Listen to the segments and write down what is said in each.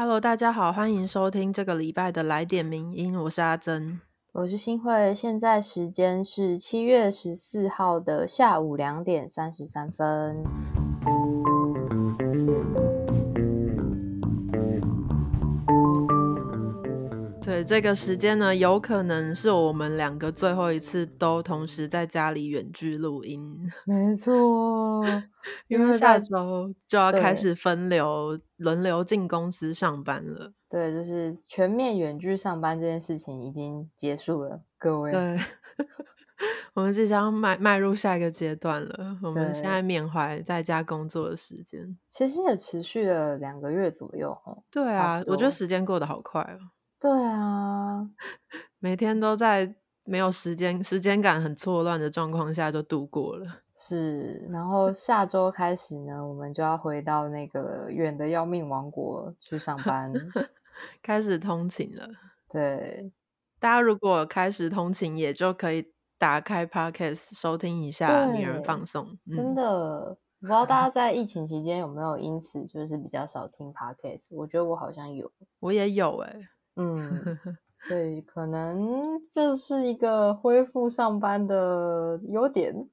Hello，大家好，欢迎收听这个礼拜的来点名音，我是阿珍。我是新慧，现在时间是七月十四号的下午两点三十三分。这个时间呢，有可能是我们两个最后一次都同时在家里远距录音。没错，因为下周就要开始分流，轮流进公司上班了。对，就是全面远距上班这件事情已经结束了，各位。对，我们即将迈迈入下一个阶段了。我们现在缅怀在家工作的时间。其实也持续了两个月左右哦。对啊，我觉得时间过得好快哦，对啊，每天都在没有时间、时间感很错乱的状况下就度过了。是。然后下周开始呢，我们就要回到那个远的要命王国去上班。开始通勤了。对，大家如果开始通勤，也就可以打开 Podcast 收听一下《女人放送》。真嗯，的，不知道大家在疫情期间有没有因此就是比较少听 podcast？我觉得我好像有，我也有哎、嗯，所以可能这是一个恢复上班的优点。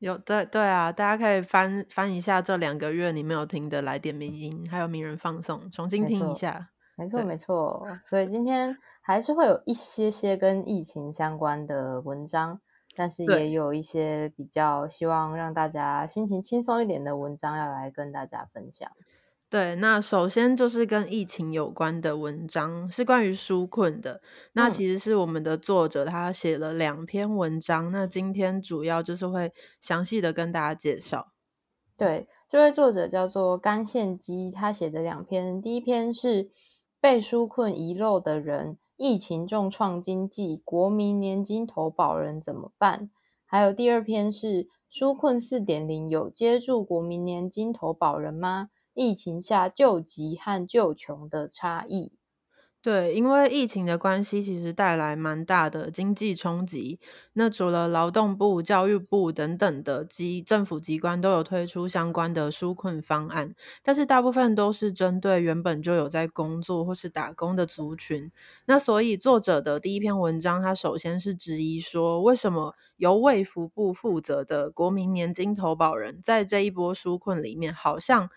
有对对啊，大家可以翻翻一下这两个月你没有听的来点名音，还有名人放送，重新听一下。没错，没错。所以今天还是会有一些些跟疫情相关的文章，但是也有一些比较希望让大家心情轻松一点的文章要来跟大家分享。对，那首先就是跟疫情有关的文章，是关于纾困的。那嗯其实是我们的作者他写了两篇文章，那今天主要就是会详细的跟大家介绍。对，这位作者叫做甘宪基，他写的两篇，第一篇是被纾困遗漏的人，疫情重创经济，国民年金投保人怎么办？还有第二篇是纾困四点零有接住国民年金投保人吗？疫情下救急和救穷的差异。对，因为疫情的关系，其实带来蛮大的经济冲击。那除了劳动部、教育部等等的机政府机关都有推出相关的纾困方案，但是大部分都是针对原本就有在工作或是打工的族群。那所以作者的第一篇文章，他首先是质疑说，为什么由卫福部负责的国民年金投保人，在这一波纾困里面，好像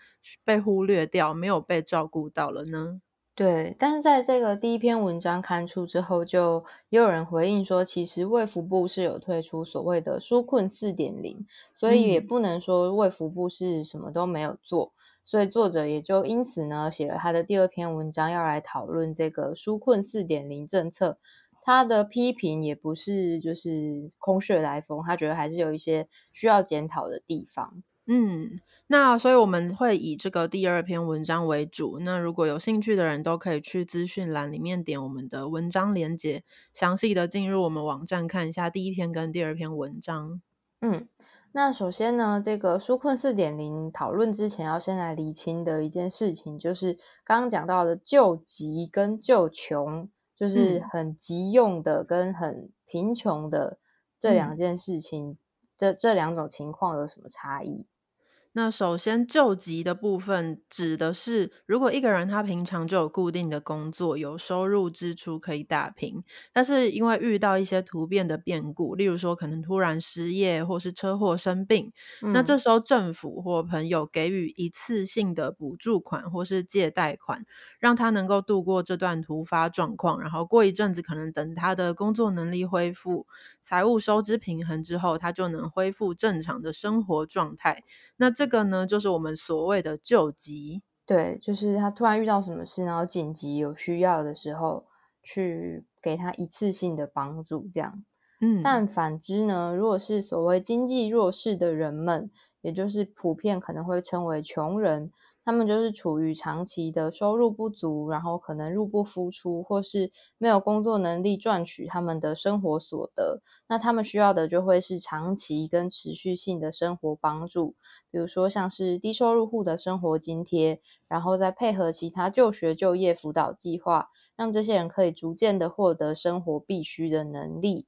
被忽略掉，没有被照顾到了呢？对，但是在这个第一篇文章刊出之后，就也有人回应说，其实卫福部是有推出所谓的纾困四点零，所以也嗯不能说卫福部是什么都没有做。所以作者也就因此呢，写了他的第二篇文章，要来讨论这个纾困四点零政策。他的批评也不是就是空穴来风，他觉得还是有一些需要检讨的地方。嗯，那所以我们会以这个第二篇文章为主。那如果有兴趣的人都可以去资讯栏里面点我们的文章连接，详细的进入我们网站看一下第一篇跟第二篇文章。嗯，那首先呢，这个纾困四点零讨论之前，要先来厘清的一件事情，就是刚刚讲到的救急跟救穷，就是嗯很急用的跟很贫穷的这两嗯件事情的、这两种情况有什么差异？那首先，救急的部分指的是，如果一个人他平常就有固定的工作，有收入支出可以打平，但是因为遇到一些突变的变故，例如说可能突然失业或是车祸生病，那嗯这时候政府或朋友给予一次性的补助款或是借贷款，让他能够度过这段突发状况，然后过一阵子可能等他的工作能力恢复，财务收支平衡之后，他就能恢复正常的生活状态。那这个呢，就是我们所谓的救急。对，就是他突然遇到什么事，然后紧急有需要的时候，去给他一次性的帮助，这样。嗯，但反之呢，如果是所谓经济弱势的人们，也就是普遍可能会称为穷人，他们就是处于长期的收入不足，然后可能入不敷出，或是没有工作能力赚取他们的生活所得。那他们需要的就会是长期跟持续性的生活帮助，比如说像是低收入户的生活津贴，然后再配合其他就学、就业辅导计划，让这些人可以逐渐的获得生活必须的能力。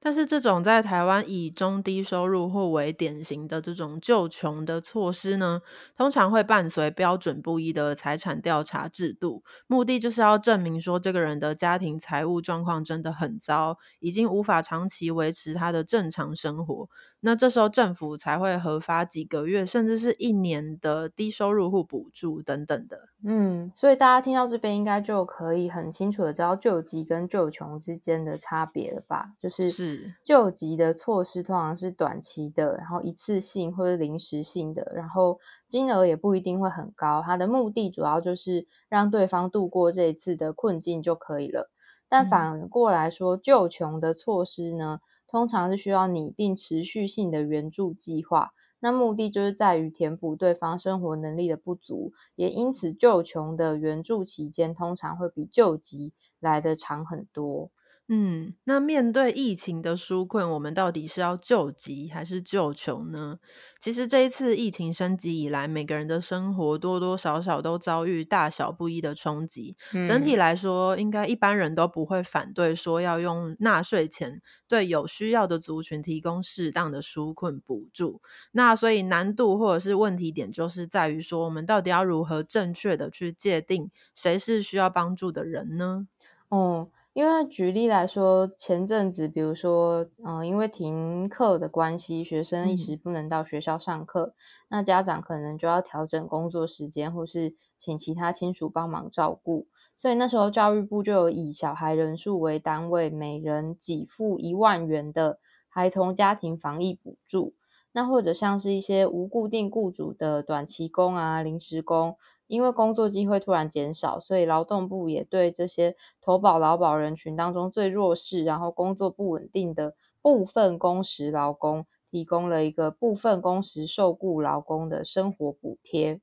但是这种在台湾以中低收入或为典型的这种救穷的措施呢，通常会伴随标准不一的财产调查制度，目的就是要证明说这个人的家庭财务状况真的很糟，已经无法长期维持他的正常生活。那这时候政府才会核发几个月甚至是一年的低收入户补助等等的。嗯，所以大家听到这边应该就可以很清楚的知道救急跟救穷之间的差别了吧？就是是救急的措施通常是短期的，然后一次性或者临时性的，然后金额也不一定会很高。它的目的主要就是让对方度过这一次的困境就可以了。但反过来说，救穷的措施呢，通常是需要拟定持续性的援助计划。那目的就是在于填补对方生活能力的不足，也因此救穷的援助期间通常会比救急来的长很多。嗯，那面对疫情的纾困，我们到底是要救急还是救穷呢？其实这一次疫情升级以来，每个人的生活多多少少都遭遇大小不一的冲击。整体来说，应该一般人都不会反对说要用纳税钱对有需要的族群提供适当的纾困补助。那所以难度或者是问题点，就是在于说，我们到底要如何正确的去界定谁是需要帮助的人呢？哦。因为举例来说，前阵子，比如说，嗯，因为停课的关系，学生一时不能到学校上课，那家长可能就要调整工作时间，或是请其他亲属帮忙照顾。所以那时候教育部就有以小孩人数为单位，每人给付一万元的孩童家庭防疫补助。那或者像是一些无固定雇主的短期工啊、临时工。因为工作机会突然减少，所以劳动部也对这些投保劳保人群当中最弱势、然后工作不稳定的部分工时劳工，提供了一个部分工时受雇劳工的生活补贴。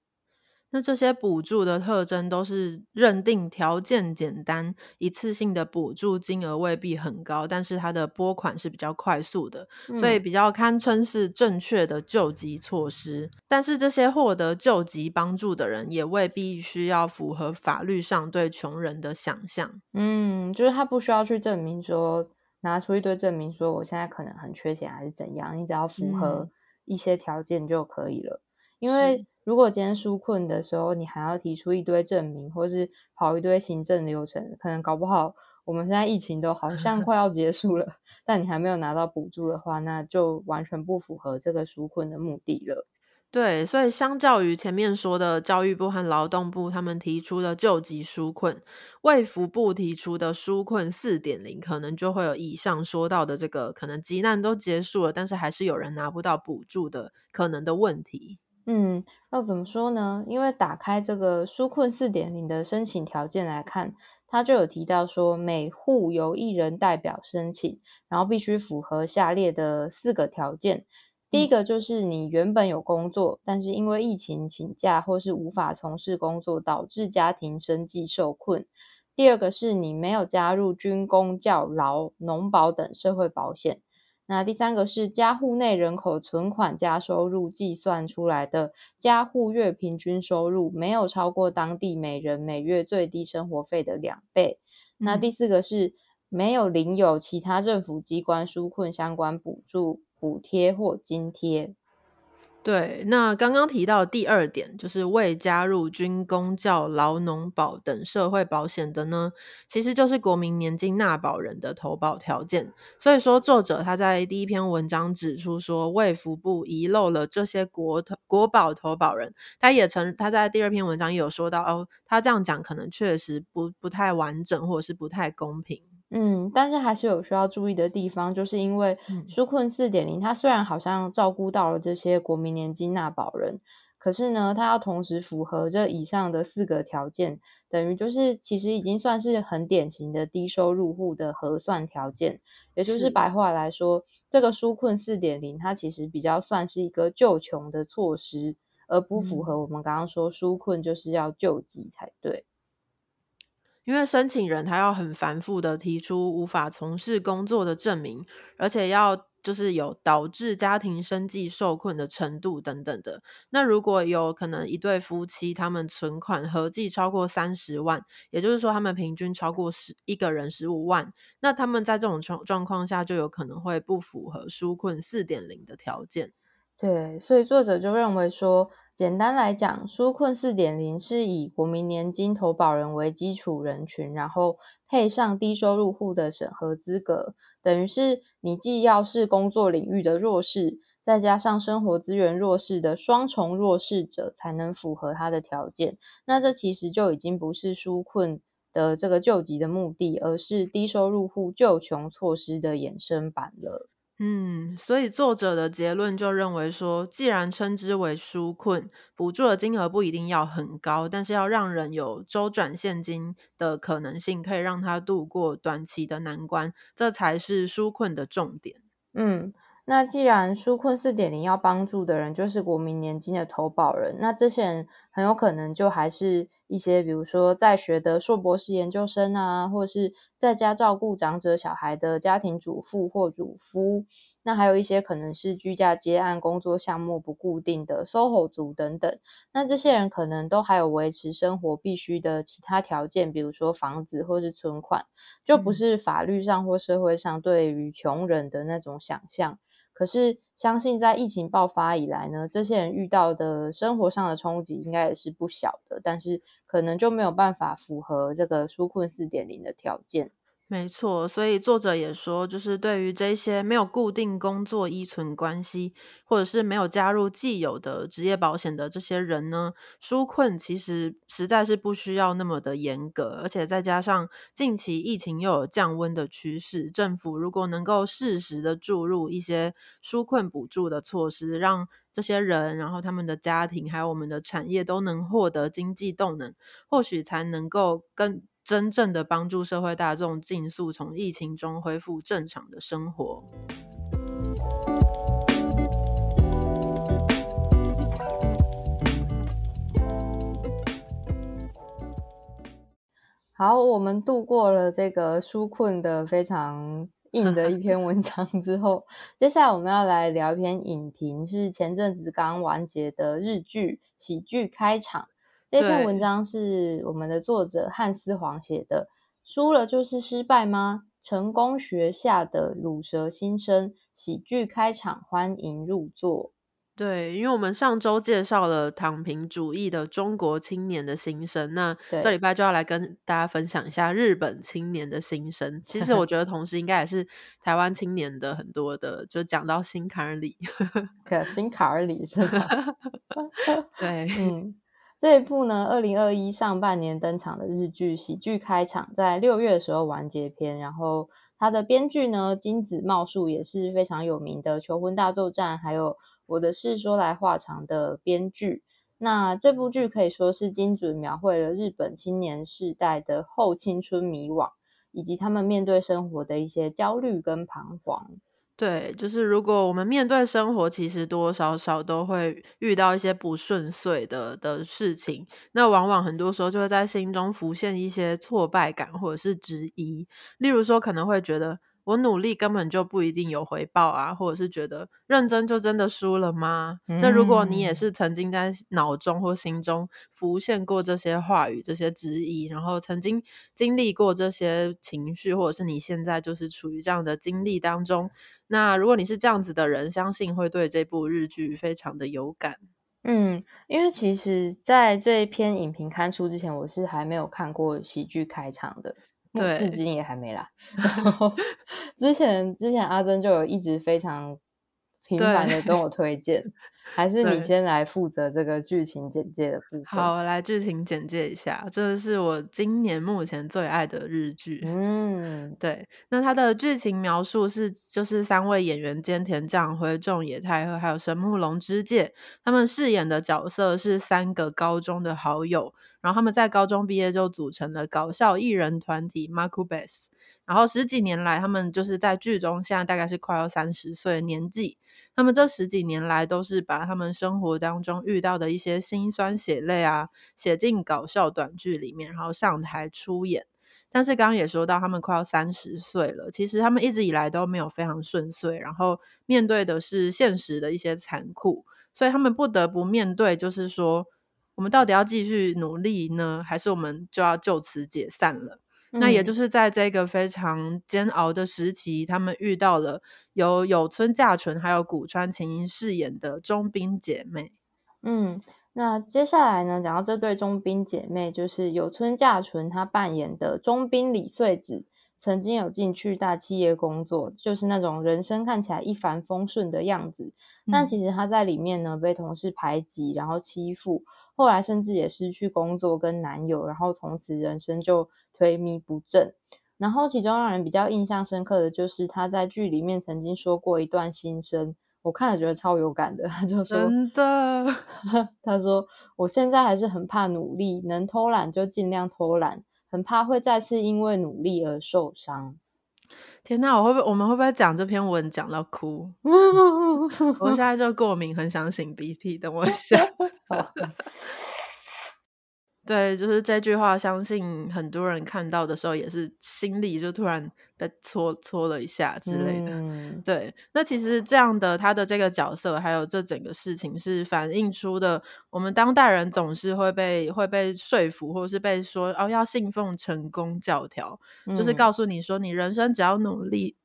那这些补助的特征都是认定条件简单，一次性的补助金额未必很高，但是它的拨款是比较快速的，所以比较堪称是正确的救急措施。但是这些获得救急帮助的人，也未必需要符合法律上对穷人的想象。嗯，就是他不需要去证明说拿出一堆证明说我现在可能很缺钱还是怎样，你只要符合一些条件就可以了，因为。如果今天纾困的时候，你还要提出一堆证明，或是跑一堆行政流程，可能搞不好我们现在疫情都好像快要结束了，但你还没有拿到补助的话，那就完全不符合这个纾困的目的了。对，所以相较于前面说的教育部和劳动部他们提出的救急纾困，卫福部提出的纾困四点零，可能就会有以上说到的这个可能急难都结束了，但是还是有人拿不到补助的可能的问题。嗯，要怎么说呢？因为打开这个纾困四点零的申请条件来看，它就有提到说，每户由一人代表申请，然后必须符合下列的四个条件。第一个就是你原本有工作，但是因为疫情请假或是无法从事工作，导致家庭生计受困。第二个是你没有加入军工教劳农保等社会保险。那第三个是家户内人口存款加收入计算出来的家户月平均收入没有超过当地每人每月最低生活费的两倍。那第四个是没有领有其他政府机关纾困相关补助、补贴或津贴。对，那刚刚提到第二点，就是未加入军工教劳农保等社会保险的呢，其实就是国民年金纳保人的投保条件。所以说，作者他在第一篇文章指出说，卫福部遗漏了这些国投国保投保人，他也曾他在第二篇文章也有说到，哦，他这样讲可能确实不不太完整，或者是不太公平。嗯，但是还是有需要注意的地方，就是因为纾困四点零，它虽然好像照顾到了这些国民年金纳保人，可是呢，它要同时符合这以上的四个条件，等于就是其实已经算是很典型的低收入户的核算条件。也就是白话来说，这个纾困四点零，它其实比较算是一个救穷的措施，而不符合我们刚刚说纾困就是要救济才对。因为申请人他要很繁复的提出无法从事工作的证明，而且要就是有导致家庭生计受困的程度等等的。那如果有可能一对夫妻，他们存款合计超过三十万，也就是说他们平均超过十一个人十五万，那他们在这种状状况下就有可能会不符合纾困四点零的条件。对，所以作者就认为说，简单来讲，纾困四点零是以国民年金投保人为基础人群，然后配上低收入户的审核资格，等于是你既要是工作领域的弱势，再加上生活资源弱势的双重弱势者，才能符合他的条件。那这其实就已经不是纾困的这个救急的目的，而是低收入户救穷措施的衍生版了。嗯，所以作者的结论就认为说，既然称之为纾困，补助的金额不一定要很高，但是要让人有周转现金的可能性，可以让他度过短期的难关，这才是纾困的重点。嗯。那既然纾困四点零要帮助的人就是国民年金的投保人，那这些人很有可能就还是一些，比如说在学的硕博士研究生啊，或者是在家照顾长者小孩的家庭主妇或主夫，那还有一些可能是居家接案工作项目不固定的 SOHO 族等等，那这些人可能都还有维持生活必须的其他条件，比如说房子或是存款，就不是法律上或社会上对于穷人的那种想象。可是，相信在疫情爆发以来呢，这些人遇到的生活上的冲击应该也是不小的，但是可能就没有办法符合这个纾困四点零的条件。没错，所以作者也说，就是对于这些没有固定工作依存关系，或者是没有加入既有的职业保险的这些人呢，纾困其实实在是不需要那么的严格，而且再加上近期疫情又有降温的趋势，政府如果能够适时的注入一些纾困补助的措施，让这些人，然后他们的家庭，还有我们的产业都能获得经济动能，或许才能够跟。真正的帮助社会大众尽速从疫情中恢复正常的生活。好，我们度过了这个纾困的非常硬的一篇文章之后，接下来我们要来聊一篇影评，是前阵子刚完结的日剧喜剧开场。这篇文章是我们的作者汉斯黄写的。输了就是失败吗？成功学下的鲁蛇新生喜剧开场，欢迎入座。对，因为我们上周介绍了躺平主义的中国青年的心声，那这礼拜就要来跟大家分享一下日本青年的心声。其实我 觉得，同时应该也是台湾青年的很多的，就讲到心坎儿里，可心坎儿里是吧？对，嗯。这一部呢，二零二一上半年登场的日剧喜剧开场，在六月的时候完结篇。然后它的编剧呢，金子茂树也是非常有名的《求婚大作战》还有《我的事说来话长》的编剧。那这部剧可以说是精准描绘了日本青年世代的后青春迷惘，以及他们面对生活的一些焦虑跟彷徨。对，就是如果我们面对生活，其实多多少少都会遇到一些不顺遂的的事情，那往往很多时候就会在心中浮现一些挫败感或者是质疑，例如说可能会觉得。我努力根本就不一定有回报啊，或者是觉得认真就真的输了吗？那如果你也是曾经在脑中或心中浮现过这些话语、这些质疑，然后曾经经历过这些情绪，或者是你现在就是处于这样的经历当中，那如果你是这样子的人，相信会对这部日剧非常的有感。嗯，因为其实在这一篇影评刊出之前，我是还没有看过喜剧开场的。对，至今也还没啦。然 后之前之前阿珍就有一直非常频繁的跟我推荐。还是你先来负责这个剧情简介的部分。好，来剧情简介一下，这个是我今年目前最爱的日剧。嗯，对。那它的剧情描述是，就是三位演员兼田将辉、仲野太和还有神木隆之介，他们饰演的角色是三个高中的好友，然后他们在高中毕业就组成了搞笑艺人团体 Marku Best。然后十几年来，他们就是在剧中，现在大概是快要三十岁的年纪。他们这十几年来，都是把他们生活当中遇到的一些辛酸血泪啊，写进搞笑短剧里面，然后上台出演。但是刚刚也说到，他们快要三十岁了，其实他们一直以来都没有非常顺遂，然后面对的是现实的一些残酷，所以他们不得不面对，就是说，我们到底要继续努力呢，还是我们就要就此解散了？那也就是在这个非常煎熬的时期，他们遇到了由有村架纯还有古川琴音饰演的中兵姐妹。嗯，那接下来呢，讲到这对中兵姐妹，就是有村架纯她扮演的中兵李穗子，曾经有进去大企业工作，就是那种人生看起来一帆风顺的样子，但其实她在里面呢被同事排挤，然后欺负。后来甚至也失去工作跟男友，然后从此人生就颓靡不振。然后其中让人比较印象深刻的就是他在剧里面曾经说过一段心声，我看了觉得超有感的。他就说：“真的，他说我现在还是很怕努力，能偷懒就尽量偷懒，很怕会再次因为努力而受伤。”天哪，我会不会我们会不会讲这篇文讲到哭？我现在就过敏，很想擤鼻涕。等我一下。对，就是这句话，相信很多人看到的时候，也是心里就突然被搓搓了一下之类的。对，那其实这样的他的这个角色，还有这整个事情，是反映出的我们当代人总是会被会被说服，或者是被说哦要信奉成功教条，就是告诉你说你人生只要努力，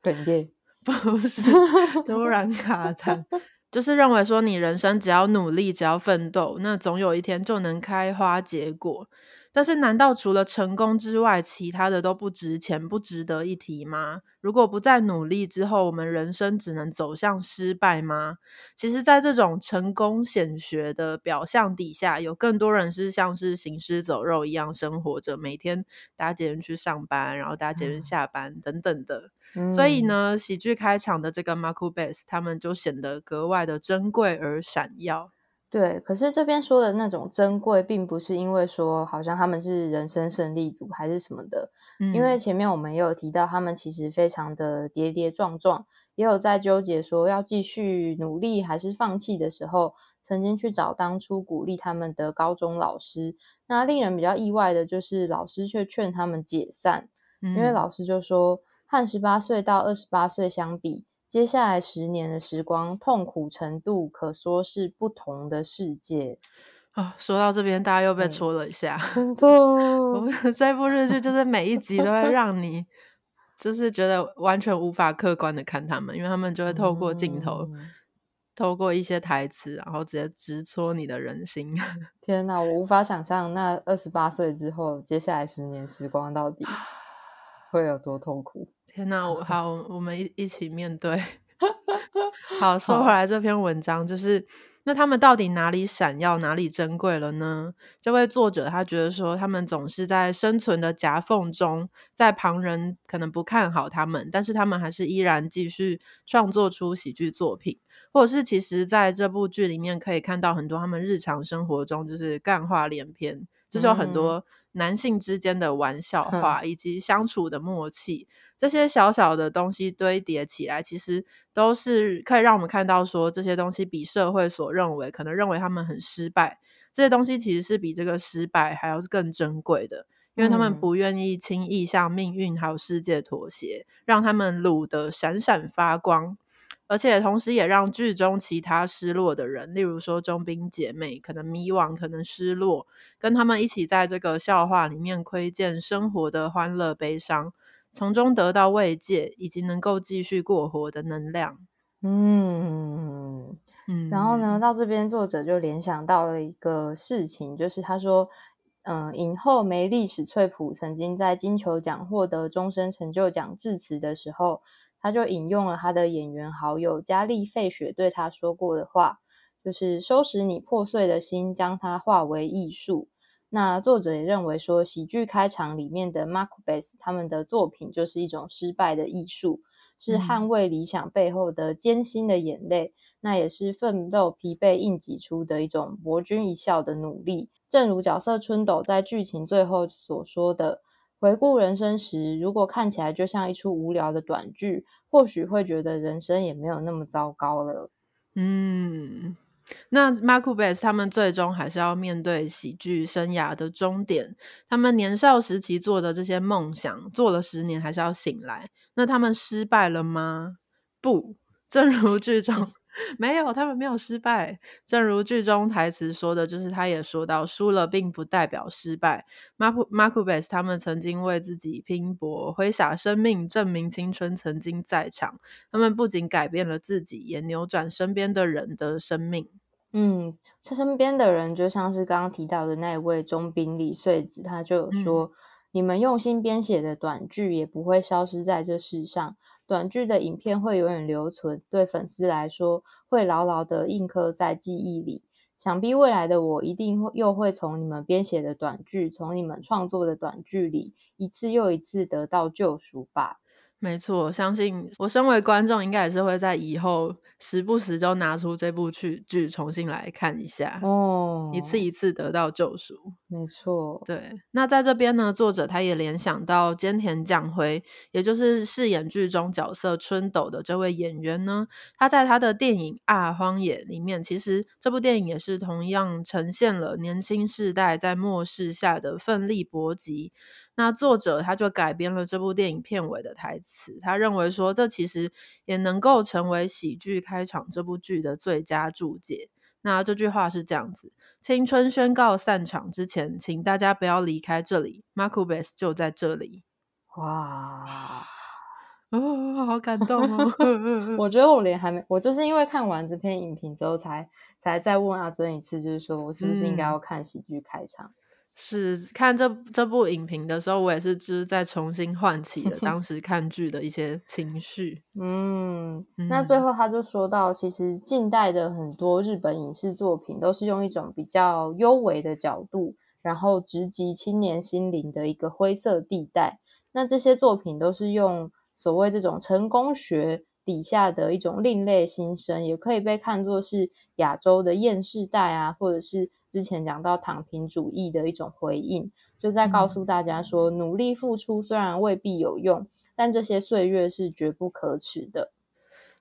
哽咽 不是 突然卡痰。就是认为说，你人生只要努力，只要奋斗，那总有一天就能开花结果。但是，难道除了成功之外，其他的都不值钱、不值得一提吗？如果不再努力之后，我们人生只能走向失败吗？其实，在这种成功显学的表象底下，有更多人是像是行尸走肉一样生活着，每天搭捷运去上班，然后搭捷运下班等等的。所以呢，喜剧开场的这个 Marco Base，他们就显得格外的珍贵而闪耀。对，可是这边说的那种珍贵，并不是因为说好像他们是人生胜利组还是什么的，因为前面我们也有提到，他们其实非常的跌跌撞撞，也有在纠结说要继续努力还是放弃的时候，曾经去找当初鼓励他们的高中老师。那令人比较意外的就是，老师却劝他们解散，因为老师就说。和十八岁到二十八岁相比，接下来十年的时光痛苦程度可说是不同的世界啊！说到这边，大家又被戳了一下。真的，这部日剧就是每一集都会让你，就是觉得完全无法客观的看他们，因为他们就会透过镜头，透过一些台词，然后直接直戳你的人心。天哪，我无法想象那二十八岁之后，接下来十年时光到底会有多痛苦。天哪！好，我们一一起面对。好，说回来，这篇文章就是，那他们到底哪里闪耀，哪里珍贵了呢？这位作者他觉得说，他们总是在生存的夹缝中，在旁人可能不看好他们，但是他们还是依然继续创作出喜剧作品，或者是其实在这部剧里面可以看到很多他们日常生活中就是干话连篇，这就很多。男性之间的玩笑话，以及相处的默契，这些小小的东西堆叠起来，其实都是可以让我们看到，说这些东西比社会所认为可能认为他们很失败，这些东西其实是比这个失败还要更珍贵的，因为他们不愿意轻易向命运还有世界妥协，让他们卤得闪闪发光。而且同时，也让剧中其他失落的人，例如说中兵姐妹，可能迷惘，可能失落，跟他们一起在这个笑话里面窥见生活的欢乐、悲伤，从中得到慰藉，以及能够继续过活的能量。嗯嗯。然后呢，到这边作者就联想到了一个事情，就是他说，嗯，影后梅丽史翠普曾经在金球奖获得终身成就奖致辞的时候。他就引用了他的演员好友加利费雪对他说过的话，就是收拾你破碎的心，将它化为艺术。那作者也认为说，喜剧开场里面的 Mark Bass 他们的作品就是一种失败的艺术，是捍卫理想背后的艰辛的眼泪，那也是奋斗疲惫硬挤出的一种博君一笑的努力。正如角色春斗在剧情最后所说的。回顾人生时，如果看起来就像一出无聊的短剧，或许会觉得人生也没有那么糟糕了。嗯，那 Macbeth 他们最终还是要面对喜剧生涯的终点。他们年少时期做的这些梦想，做了十年还是要醒来。那他们失败了吗？不，正如剧中。没有，他们没有失败。正如剧中台词说的，就是他也说到，输了并不代表失败。马库马库贝斯他们曾经为自己拼搏，挥洒生命，证明青春曾经在场。他们不仅改变了自己，也扭转身边的人的生命。嗯，身边的人就像是刚刚提到的那位中兵李穗子，他就有说。你们用心编写的短剧也不会消失在这世上，短剧的影片会永远留存，对粉丝来说会牢牢的印刻在记忆里。想必未来的我一定会又会从你们编写的短剧，从你们创作的短剧里一次又一次得到救赎吧。没错，相信我身为观众，应该也是会在以后时不时就拿出这部剧剧重新来看一下哦，一次一次得到救赎。没错，对。那在这边呢，作者他也联想到菅田将晖，也就是饰演剧中角色春斗的这位演员呢，他在他的电影《啊荒野》里面，其实这部电影也是同样呈现了年轻世代在末世下的奋力搏击。那作者他就改编了这部电影片尾的台词，他认为说这其实也能够成为喜剧开场这部剧的最佳注解。那这句话是这样子：青春宣告散场之前，请大家不要离开这里，Marcus 就在这里。哇，哦，好感动哦！我觉得我连还没，我就是因为看完这篇影评之后，才才再问阿珍一次，就是说我是不是应该要看喜剧开场。是看这这部影评的时候，我也是就是在重新唤起了当 时看剧的一些情绪。嗯，那最后他就说到，其实近代的很多日本影视作品都是用一种比较优微的角度，然后直击青年心灵的一个灰色地带。那这些作品都是用所谓这种成功学底下的一种另类新生，也可以被看作是亚洲的厌世代啊，或者是。之前讲到躺平主义的一种回应，就在告诉大家说，努力付出虽然未必有用，但这些岁月是绝不可耻的。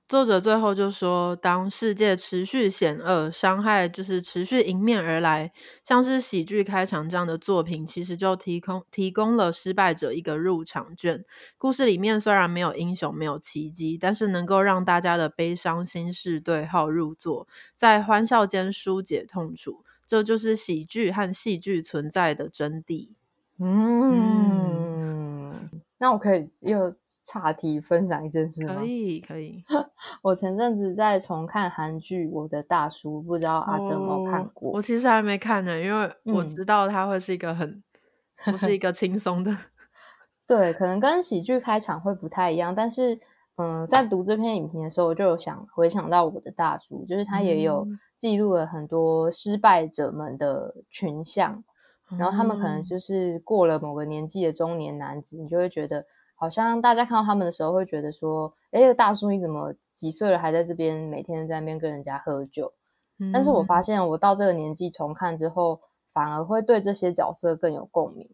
作者最后就说，当世界持续险恶，伤害就是持续迎面而来，像是喜剧开场这样的作品，其实就提供提供了失败者一个入场券。故事里面虽然没有英雄，没有奇迹，但是能够让大家的悲伤心事对号入座，在欢笑间疏解痛楚。这就是喜剧和戏剧存在的真谛。嗯，那我可以又岔题分享一件事吗？可以，可以。我前阵子在重看韩剧《我的大叔》，不知道阿珍有没有看过？我其实还没看呢，因为我知道它会是一个很 不是一个轻松的。对，可能跟喜剧开场会不太一样，但是嗯，在读这篇影评的时候，我就有想回想到《我的大叔》，就是他也有。记录了很多失败者们的群像，然后他们可能就是过了某个年纪的中年男子，你就会觉得好像大家看到他们的时候会觉得说：“哎，这个大叔你怎么几岁了还在这边每天在那边跟人家喝酒？”但是我发现我到这个年纪重看之后，反而会对这些角色更有共鸣，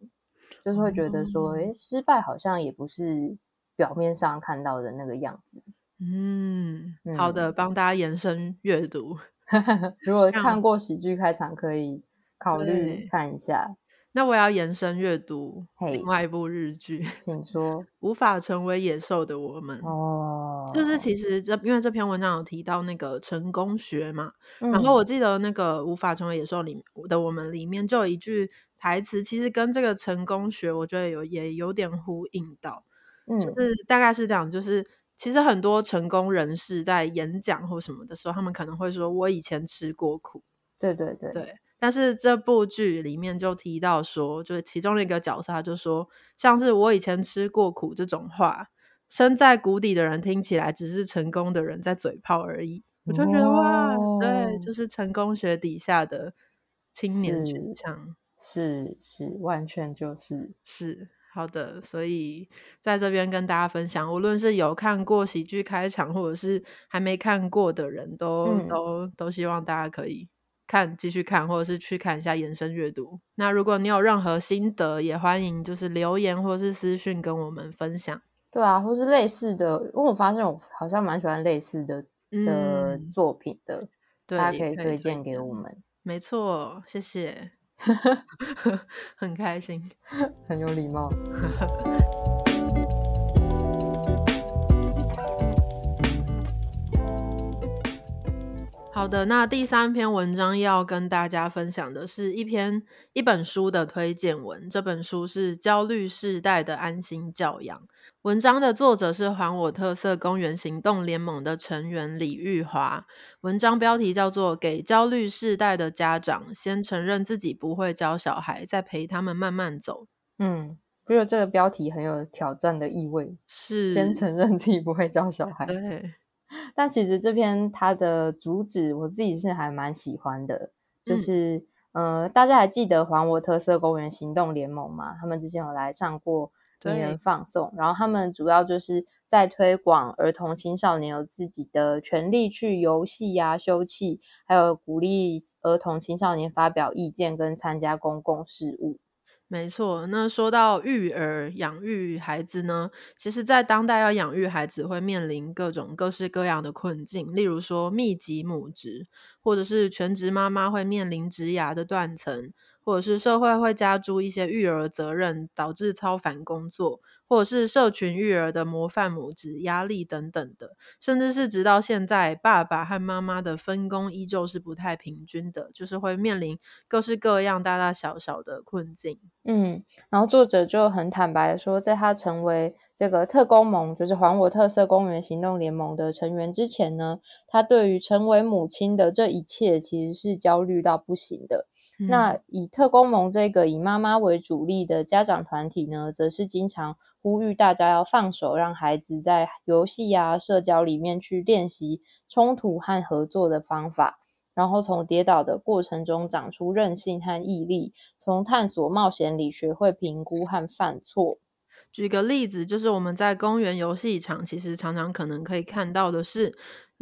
就是会觉得说：“哎，失败好像也不是表面上看到的那个样子。”嗯，好的，帮大家延伸阅读。如果看过喜剧开场，可以考虑看一下。那我要延伸阅读另外一部日剧，请说《无法成为野兽的我们》哦。就是其实这因为这篇文章有提到那个成功学嘛，然后我记得那个《无法成为野兽里的我们》里面就有一句台词，其实跟这个成功学我觉得有也有点呼应到，就是大概是这样，就是。其实很多成功人士在演讲或什么的时候，他们可能会说：“我以前吃过苦。”对对对对。但是这部剧里面就提到说，就是其中的一个角色，他就说：“像是我以前吃过苦这种话，身在谷底的人听起来只是成功的人在嘴炮而已。”我就觉得哇，对，就是成功学底下的青年群像，是是，完全就是是。好的，所以在这边跟大家分享，无论是有看过喜剧开场，或者是还没看过的人，都都都希望大家可以看，继续看，或者是去看一下延伸阅读。那如果你有任何心得，也欢迎就是留言或是私讯跟我们分享。对啊，或是类似的，因为我发现我好像蛮喜欢类似的的作品的。对，大家可以推推荐给我们。没错，谢谢，很开心，很有礼貌。好的，那第三篇文章要跟大家分享的是一篇一本书的推荐文。这本书是《焦虑世代的安心教养》。文章的作者是还我特色公园行动联盟的成员李玉华。文章标题叫做《给焦虑世代的家长：先承认自己不会教小孩，再陪他们慢慢走》。嗯，觉得这个标题很有挑战的意味。是，先承认自己不会教小孩。对。但其实这篇它的主旨，我自己是还蛮喜欢的，就是呃，大家还记得还我特色公园行动联盟吗？他们之前有来上过名人放送，然后他们主要就是在推广儿童青少年有自己的权利去游戏呀、休憩，还有鼓励儿童青少年发表意见跟参加公共事务。没错，那说到育儿养育孩子呢，其实，在当代要养育孩子，会面临各种各式各样的困境，例如说密集母职，或者是全职妈妈会面临职涯的断层。或者是社会会加诸一些育儿责任，导致超凡工作，或者是社群育儿的模范母职压力等等的，甚至是直到现在，爸爸和妈妈的分工依旧是不太平均的，就是会面临各式各样大大小小的困境。嗯，然后作者就很坦白的说，在他成为这个特工盟，就是还我特色公园行动联盟的成员之前呢，他对于成为母亲的这一切其实是焦虑到不行的。那以特工盟这个以妈妈为主力的家长团体呢，则是经常呼吁大家要放手，让孩子在游戏呀、社交里面去练习冲突和合作的方法，然后从跌倒的过程中长出韧性和毅力，从探索冒险里学会评估和犯错。举个例子，就是我们在公园游戏场，其实常常可能可以看到的是。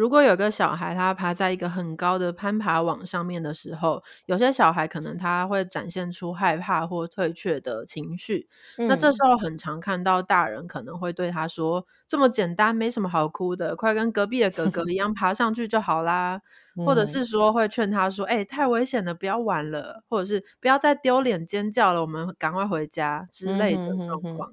如果有个小孩他爬在一个很高的攀爬网上面的时候，有些小孩可能他会展现出害怕或退却的情绪。那这时候很常看到大人可能会对他说：“这么简单，没什么好哭的，快跟隔壁的哥哥一样爬上去就好啦。”或者是说会劝他说：“哎，太危险了，不要玩了，或者是不要再丢脸尖叫了，我们赶快回家之类的状况。”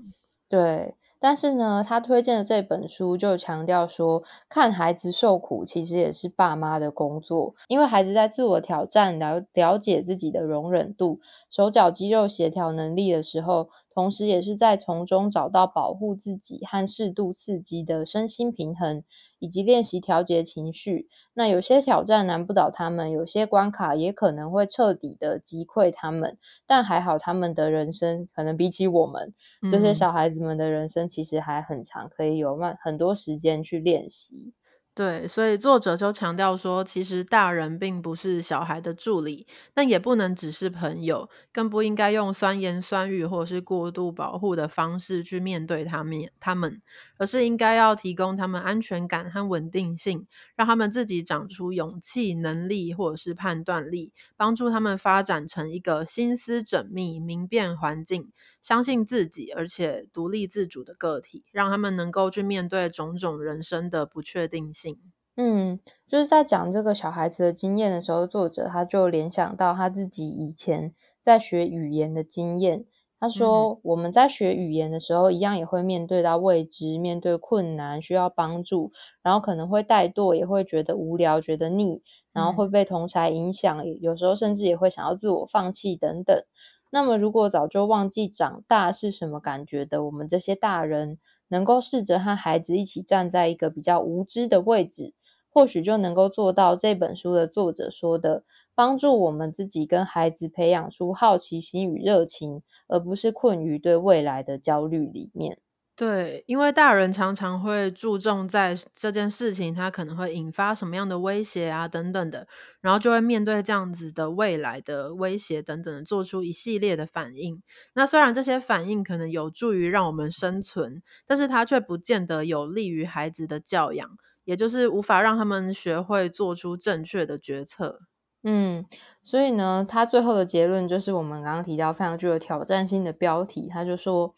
对。但是呢，他推荐的这本书就强调说，看孩子受苦其实也是爸妈的工作，因为孩子在自我挑战、了了解自己的容忍度、手脚肌肉协调能力的时候。同时，也是在从中找到保护自己和适度刺激的身心平衡，以及练习调节情绪。那有些挑战难不倒他们，有些关卡也可能会彻底的击溃他们。但还好，他们的人生可能比起我们这些小孩子们的人生，其实还很长，可以有慢很多时间去练习。对，所以作者就强调说，其实大人并不是小孩的助理，但也不能只是朋友，更不应该用酸言酸语或者是过度保护的方式去面对他们。他们。而是应该要提供他们安全感和稳定性，让他们自己长出勇气、能力或者是判断力，帮助他们发展成一个心思缜密、明辨环境、相信自己而且独立自主的个体，让他们能够去面对种种人生的不确定性。嗯，就是在讲这个小孩子的经验的时候，作者他就联想到他自己以前在学语言的经验。他说：“我们在学语言的时候，一样也会面对到未知，面对困难，需要帮助，然后可能会怠惰，也会觉得无聊，觉得腻，然后会被同才影响，有时候甚至也会想要自我放弃等等。那么，如果早就忘记长大是什么感觉的，我们这些大人，能够试着和孩子一起站在一个比较无知的位置。”或许就能够做到这本书的作者说的，帮助我们自己跟孩子培养出好奇心与热情，而不是困于对未来的焦虑里面。对，因为大人常常会注重在这件事情，它可能会引发什么样的威胁啊，等等的，然后就会面对这样子的未来的威胁等等的，做出一系列的反应。那虽然这些反应可能有助于让我们生存，但是它却不见得有利于孩子的教养。也就是无法让他们学会做出正确的决策。嗯，所以呢，他最后的结论就是我们刚刚提到非常具有挑战性的标题。他就说，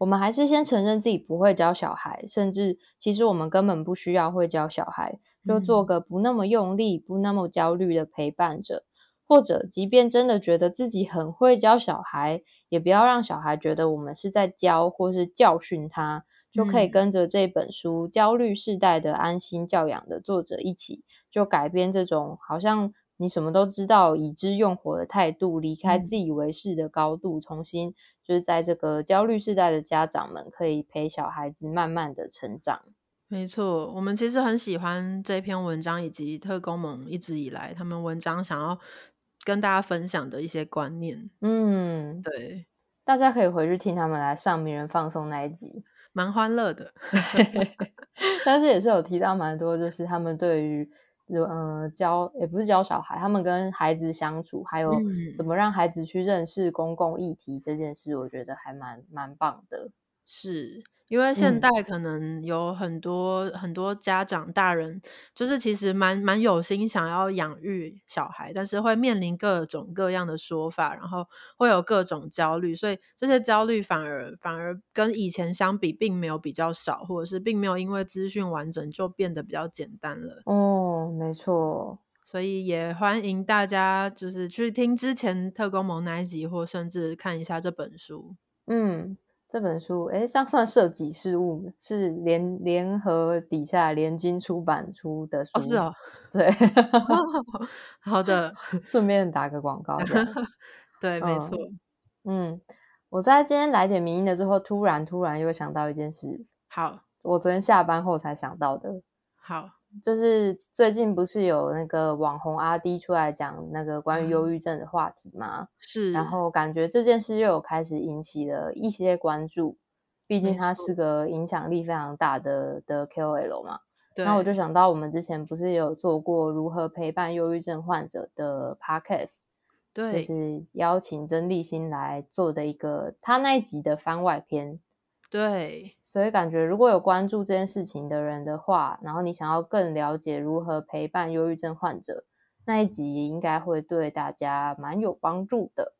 我们还是先承认自己不会教小孩，甚至其实我们根本不需要会教小孩。就做个不那么用力、不那么焦虑的陪伴者。或者，即便真的觉得自己很会教小孩，也不要让小孩觉得我们是在教或是教训他，就可以跟着这本书《焦虑世代的安心教养》的作者一起，就改变这种好像你什么都知道、已知用火的态度，离开自以为是的高度，重新就是在这个焦虑世代的家长们，可以陪小孩子慢慢的成长。没错，我们其实很喜欢这篇文章，以及特工盟一直以来他们文章想要。跟大家分享的一些观念，嗯，对，大家可以回去听他们来上名人放松那一集，蛮欢乐的。但是也是有提到蛮多，就是他们对于呃教也不是教小孩，他们跟孩子相处，还有怎么让孩子去认识公共议题这件事，我觉得还蛮蛮棒的。是。因为现代可能有很多很多家长大人，就是其实蛮蛮有心想要养育小孩，但是会面临各种各样的说法，然后会有各种焦虑，所以这些焦虑反而反而跟以前相比，并没有比较少，或者是并没有因为资讯完整就变得比较简单了。哦，没错，所以也欢迎大家就是去听之前特工盟那一集，或甚至看一下这本书。嗯。这本书，哎，像算设计事务，是联联合底下联经出版出的书，是哦，对，好的，顺便打个广告，对，没错，嗯，我在今天来点名的之后，突然突然又想到一件事，好，我昨天下班后才想到的，好。就是最近不是有那个网红阿 D 出来讲那个关于忧郁症的话题吗？是，然后感觉这件事又有开始引起了一些关注，毕竟他是个影响力非常大的的 KOL 嘛。对。那我就想到，我们之前不是有做过如何陪伴忧郁症患者的 Podcast，对，就是邀请曾立新来做的一个他那一集的番外篇。对，所以感觉如果有关注这件事情的人的话，然后你想要更了解如何陪伴忧郁症患者，那一集应该会对大家蛮有帮助的。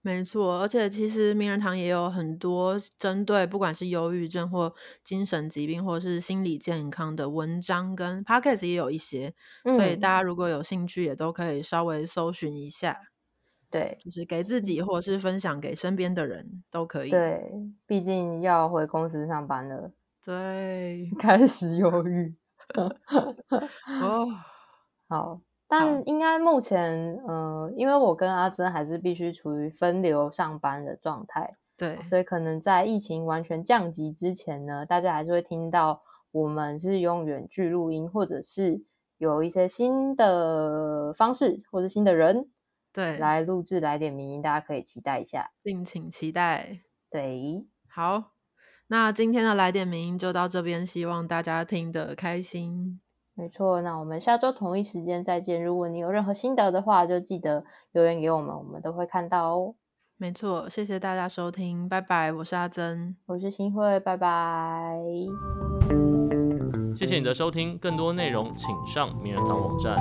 没错，而且其实名人堂也有很多针对不管是忧郁症或精神疾病或是心理健康的文章，跟 podcast 也有一些，所以大家如果有兴趣，也都可以稍微搜寻一下。对，就是给自己，或者是分享给身边的人都可以。对，毕竟要回公司上班了。对，开始忧郁。哦，好，但应该目前，呃，因为我跟阿珍还是必须处于分流上班的状态。对，所以可能在疫情完全降级之前呢，大家还是会听到我们是用远距录音，或者是有一些新的方式，或者新的人。对，来录制来点名音，大家可以期待一下，敬请期待。对，好，那今天的来点名音就到这边，希望大家听得开心。没错，那我们下周同一时间再见。如果你有任何心得的话，就记得留言给我们，我们都会看到哦。没错，谢谢大家收听，拜拜。我是阿珍，我是新慧，拜拜。谢谢你的收听，更多内容请上名人堂网站。